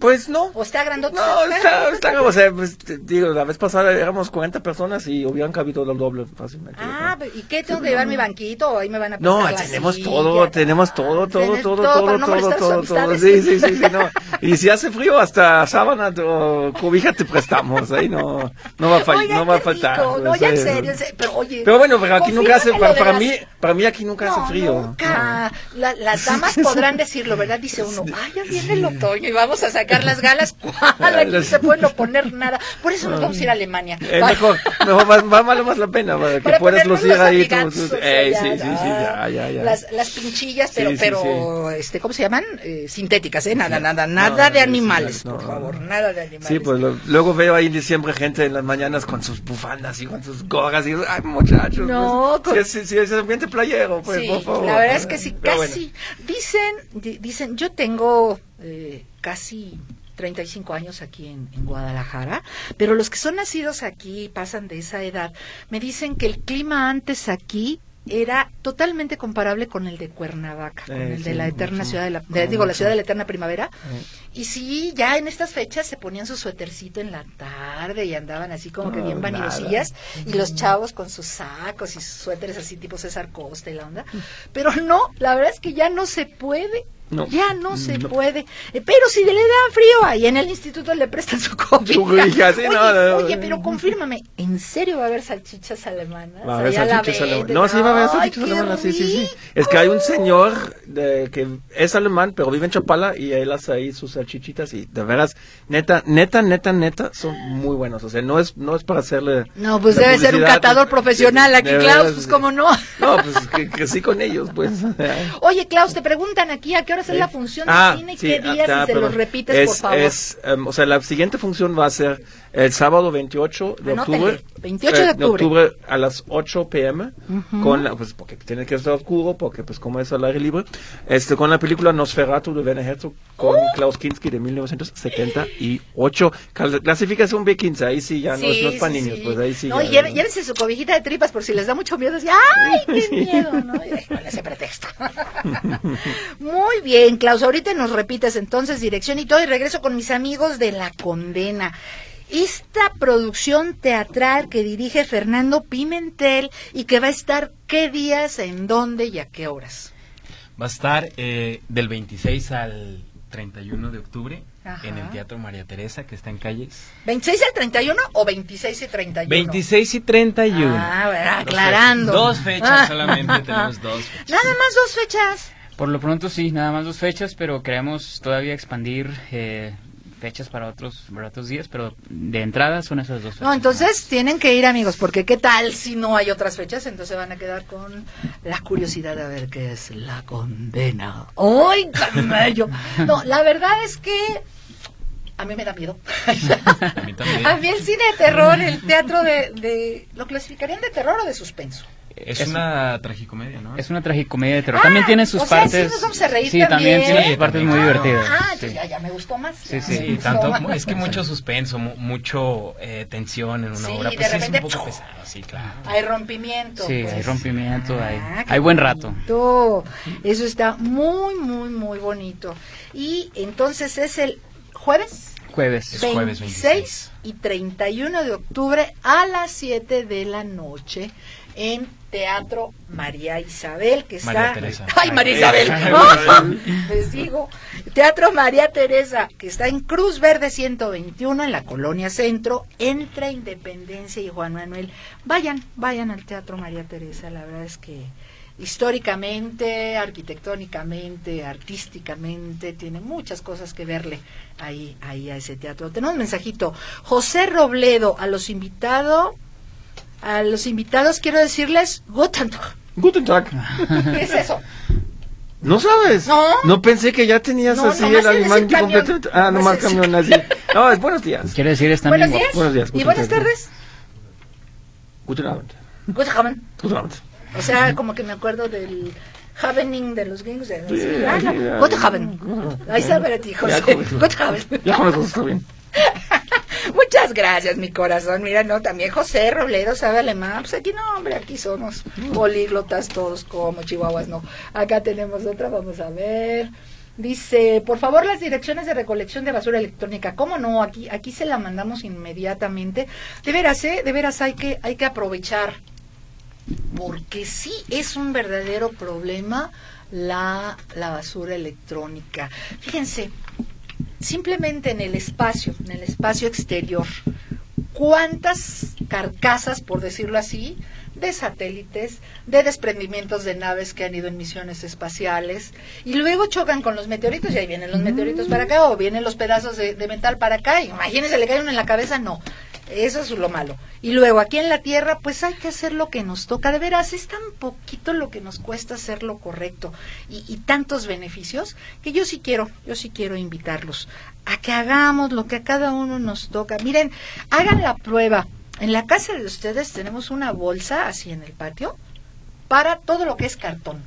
pues no. ¿O está grandote? No, está, está, o sea, pues, digo, la vez pasada éramos 40 personas y hubieran cabido el doble fácilmente. Ah, ¿y qué? ¿Tengo que llevar mi banquito ahí me van a No, tenemos todo, tenemos todo, todo, todo, todo, todo, todo, todo, Sí, sí, sí, sí, no. Y si hace frío, hasta sábana o cobija te prestamos, ahí no, no va a fallar, no va a faltar. No, ya en serio, pero oye. Pero bueno, pero aquí nunca hace, para, para mí, para mí aquí nunca hace frío. Nunca. las damas podrán decirlo, ¿verdad? Dice uno, ay, ya viene el otoño y vamos a sacar las galas, ¿cuál? no se puede poner nada. Por eso nos vamos a ir a Alemania. Eh, mejor, mejor más, vale más la pena, para que puedas lucir ahí. eh, sí, sí, sí, ya, ya, ya. Las, las pinchillas, pero, pero este, ¿cómo se llaman? Eh, sintéticas, ¿eh? Nada, nada, nada de animales, por favor, nada de animales. Sí, pues luego veo ahí en diciembre gente en las mañanas con sus bufandas y con sus gorras y, ay, muchachos. No, pues, si, si, es ambiente playero, pues, por favor. La verdad es que sí, casi. Dicen, dicen, yo tengo eh, casi 35 años aquí en, Guadalajara, pero los que son nacidos aquí, pasan de esa edad, me dicen que el clima antes aquí era totalmente comparable con el de Cuernavaca, con el de la eterna ciudad de la, digo, la ciudad de la eterna primavera. Y sí, ya en estas fechas se ponían su suétercito en la tarde y andaban así como que bien vanidosillas y los chavos con sus sacos y sus suéteres así tipo César Costa y la onda. Pero no, la verdad es que ya no se puede ya no se puede. Eh, pero si le dan frío, ahí en el instituto le prestan su cobija. oye, pero confírmame, ¿en serio va a haber salchichas alemanas? Va a haber salchichas alemanas. No, sí va a haber salchichas alemanas, sí, sí, sí. Es que hay un señor de, que es alemán, pero vive en Chapala y él hace ahí sus salchichitas y de veras, neta, neta, neta, neta, son muy buenos. O sea, no es, no es para hacerle. No, pues debe ser un catador profesional aquí, Klaus, pues cómo no. No, pues que, sí con ellos, pues. Oye, Klaus, te preguntan aquí a qué hora es la función de ah, cine y qué días, ah, si se los repites, por favor. Es, um, o sea, la siguiente función va a ser el sábado 28 de octubre. 28 de octubre. de octubre. a las 8 pm, con la, pues porque tiene que estar oscuro, porque pues como es al aire libre, este, con la película Nosferatu de Werner Herzog, con ¡Oh! Klaus Kinski de 1978. Clasificación B15, ahí sí ya no, es, para niños, pues ahí sí. No, ya, llévense su cobijita de tripas por si les da mucho miedo. ¡Ay, qué miedo! ¿no? Con ese pretexto. Muy bien, Klaus, ahorita nos repites entonces dirección y todo, y regreso con mis amigos de La Condena esta producción teatral que dirige Fernando Pimentel y que va a estar qué días, en dónde y a qué horas. Va a estar eh, del 26 al 31 de octubre en el Teatro María Teresa, que está en calles. ¿26 al 31 o 26 y 31? 26 y 31. Ah, aclarando. Dos fechas solamente, tenemos dos fechas. Nada más dos fechas. Por lo pronto sí, nada más dos fechas, pero queremos todavía expandir eh, fechas para otros, para otros días, pero de entrada son esas dos fechas. No, entonces tienen que ir amigos, porque qué tal si no hay otras fechas, entonces van a quedar con la curiosidad de ver qué es la condena. ¡Ay, camello! No, la verdad es que a mí me da miedo. a mí también. A mí el cine de terror, el teatro de, de... ¿Lo clasificarían de terror o de suspenso? Es, una tragicomedia, ¿no? Es una tragicomedia de terror. también tiene sus partes. Sí, sí, también. tiene sus partes muy divertidas. Ah, ya, ya, me gustó más. Sí, sí, tanto, es que mucho suspenso, mucho eh, tensión en una obra. Pues de repente, es un poco pesado, sí, claro. Hay rompimiento. Sí, pues. hay rompimiento, hay, ah, hay buen rato. Eso está muy, muy, muy bonito. Y entonces es el jueves. Jueves. Es jueves 26 y 31 de octubre a las 7 de la noche en Teatro María Isabel, que está... ¡Ay, María Isabel! Les digo, Teatro María Teresa, que está en Cruz Verde 121, en la Colonia Centro, entre Independencia y Juan Manuel. Vayan, vayan al Teatro María Teresa, la verdad es que históricamente, arquitectónicamente, artísticamente, tiene muchas cosas que verle ahí, ahí a ese teatro. Tenemos un mensajito. José Robledo, a los invitados a los invitados quiero decirles Guten Tag. Guten Tag. ¿Qué es eso? ¿No sabes? No. No pensé que ya tenías así el alemán completo. Ah, nomás camión así. No, es buenos días. Quiere decir está Buenos días. Buenos días. Y buenas tardes. Guten Abend. Guten Abend. Guten Abend. O sea, como que me acuerdo del happening de los gringos. De, ah, Guten Abend. Ahí está para ti, José. Guten Abend. Ya con eso está bien. Muchas gracias, mi corazón. Mira, no, también José Robledo sabe alemán. Pues aquí no, hombre, aquí somos políglotas todos como chihuahuas, no. Acá tenemos otra, vamos a ver. Dice, por favor, las direcciones de recolección de basura electrónica. ¿Cómo no? Aquí, aquí se la mandamos inmediatamente. De veras, ¿eh? De veras hay que, hay que aprovechar. Porque sí es un verdadero problema la, la basura electrónica. Fíjense, simplemente en el espacio, en el espacio exterior, cuántas carcasas, por decirlo así, de satélites, de desprendimientos de naves que han ido en misiones espaciales, y luego chocan con los meteoritos, y ahí vienen los meteoritos para acá, o vienen los pedazos de, de metal para acá, imagínense, le caen en la cabeza, no. Eso es lo malo. Y luego aquí en la tierra, pues hay que hacer lo que nos toca. De veras, es tan poquito lo que nos cuesta hacer lo correcto y, tantos beneficios que yo sí quiero, yo sí quiero invitarlos a que hagamos lo que a cada uno nos toca. Miren, hagan la prueba. En la casa de ustedes tenemos una bolsa así en el patio para todo lo que es cartón.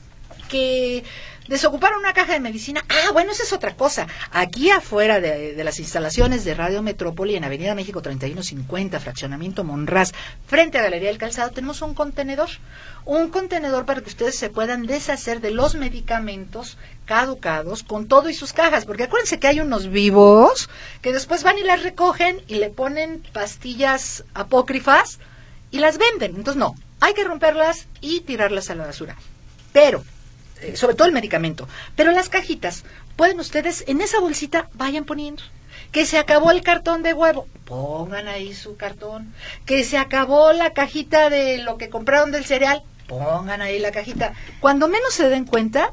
Que Desocupar una caja de medicina. Ah, bueno, esa es otra cosa. Aquí afuera de, las instalaciones de Radio Metrópoli, en Avenida México 3150, fraccionamiento Monraz, frente a Galería del Calzado, tenemos un contenedor. Un contenedor para que ustedes se puedan deshacer de los medicamentos caducados con todo y sus cajas. Porque acuérdense que hay unos vivos que después van y las recogen y le ponen pastillas apócrifas y las venden. Entonces, no, hay que romperlas y tirarlas a la basura. Pero sobre todo el medicamento. Pero las cajitas, pueden ustedes en esa bolsita vayan poniendo que se acabó el cartón de huevo, pongan ahí su cartón. Que se acabó la cajita de lo que compraron del cereal, pongan ahí la cajita. Cuando menos se den cuenta,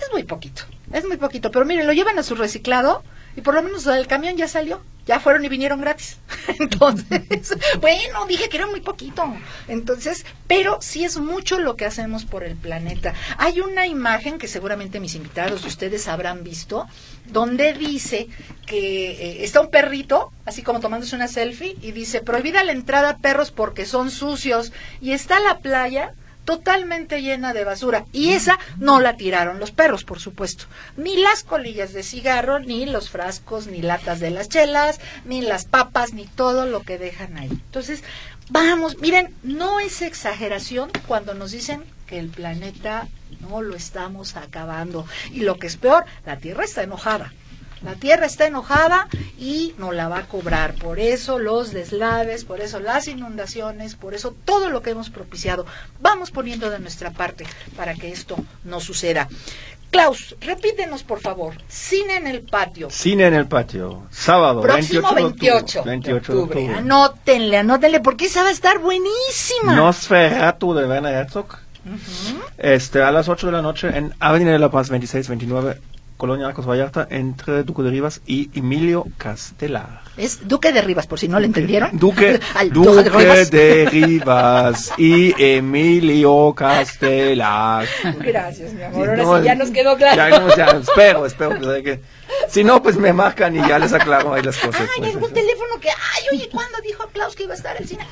es muy poquito, es muy poquito. Pero miren, lo llevan a su reciclado y por lo menos el camión ya salió ya fueron y vinieron gratis. Entonces, bueno, dije que era muy poquito. Entonces, pero sí es mucho lo que hacemos por el planeta. Hay una imagen que seguramente mis invitados y ustedes habrán visto, donde dice que eh, está un perrito, así como tomándose una selfie, y dice, prohibida la entrada a perros porque son sucios. Y está la playa totalmente llena de basura. Y esa no la tiraron los perros, por supuesto. Ni las colillas de cigarro, ni los frascos, ni latas de las chelas, ni las papas, ni todo lo que dejan ahí. Entonces, vamos, miren, no es exageración cuando nos dicen que el planeta no lo estamos acabando. Y lo que es peor, la Tierra está enojada. La tierra está enojada y no la va a cobrar. Por eso los deslaves, por eso las inundaciones, por eso todo lo que hemos propiciado. Vamos poniendo de nuestra parte para que esto no suceda. Klaus, repítenos por favor. Cine en el patio. Cine en el patio. Sábado. Próximo 28, 28 de octubre. Anótenle, anótenle, porque esa va a estar buenísima. Nosferatu de Werner Herzog. Este, a las 8 de la noche en Avenida de la Paz 2629 Colonia Arcos Vallarta, entre Duque de Rivas y Emilio Castelar. Es Duque de Rivas, por si no lo entendieron. Duque, Duque, de, Rivas. y Emilio Castelar. Gracias, mi amor. Ahora sí, ya nos quedó claro. Ya, espero, espero que, Si no, pues me marcan y ya les aclaro ahí las cosas. Ay, hay un teléfono que, ay, oye, ¿cuándo dijo Klaus que iba a estar el cine?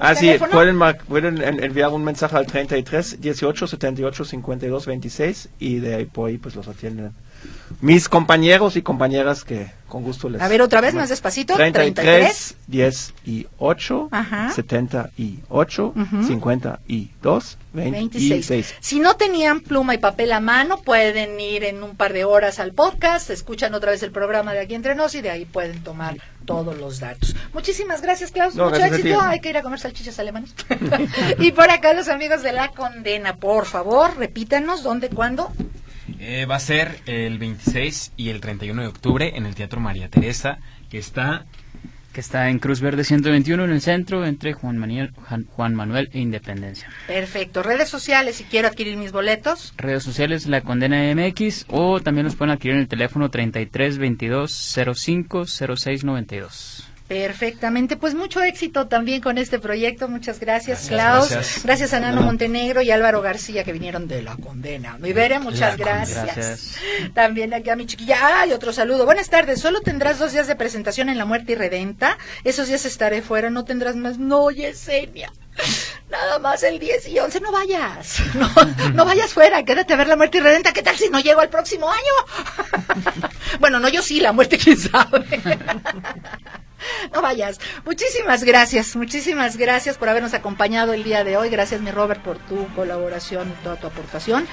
Ah, sí, pueden, pueden enviar un mensaje al 33 18 78 52 26 y de ahí por ahí pues los atienden mis compañeros y compañeras que con gusto les... A ver, otra vez, más despacito. 33, 10 y 8, 78, 52, 26. Si no tenían pluma y papel a mano, pueden ir en un par de horas al podcast, escuchan otra vez el programa de Aquí Entre Nos y de ahí pueden tomar todos los datos. Muchísimas gracias, Klaus. Mucho éxito. Hay que ir a comer salchichas alemanas. y por acá los amigos de La Condena, por favor, repítanos dónde, cuándo. Eh, va a ser el 26 y el 31 de octubre en el Teatro María Teresa, que está que está en Cruz Verde 121 en el centro entre Juan Manuel, Juan Manuel e Independencia. Perfecto. Redes sociales si quiero adquirir mis boletos. Redes sociales La Condena MX o también los pueden adquirir en el teléfono 33 22 05 06 92. Perfectamente, pues mucho éxito también con este proyecto. Muchas gracias, Klaus. Gracias. a Nano Montenegro y Álvaro García que vinieron de la condena. Mi Vera, muchas gracias. También aquí a mi chiquilla. Ay, otro saludo. Buenas tardes. Solo tendrás dos días de presentación en La Muerte y Redenta. Esos días estaré fuera, no tendrás más. No, Yesenia. Nada más el 10 y 11, no vayas. No, no vayas fuera, quédate a ver la muerte y redenta. ¿Qué tal si no llego al próximo año? Bueno, no, yo sí, la muerte, quién sabe. No vayas. Muchísimas gracias, muchísimas gracias por habernos acompañado el día de hoy. Gracias, mi Robert, por tu colaboración y toda tu aportación.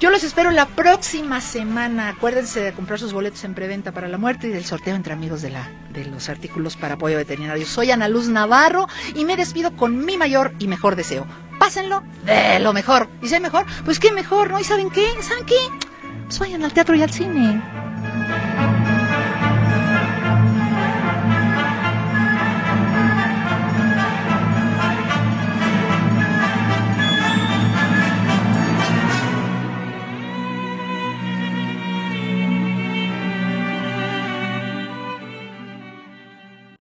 Yo los espero la próxima semana. Acuérdense de comprar sus boletos en preventa para la muerte y del sorteo entre amigos de la de los artículos para apoyo veterinario. Soy Ana Luz Navarro y me despido con mi mayor y mejor deseo. Pásenlo de lo mejor. ¿Y si hay mejor? Pues qué mejor, ¿no? ¿Y saben qué? ¿Saben qué? Pues vayan al teatro y al cine.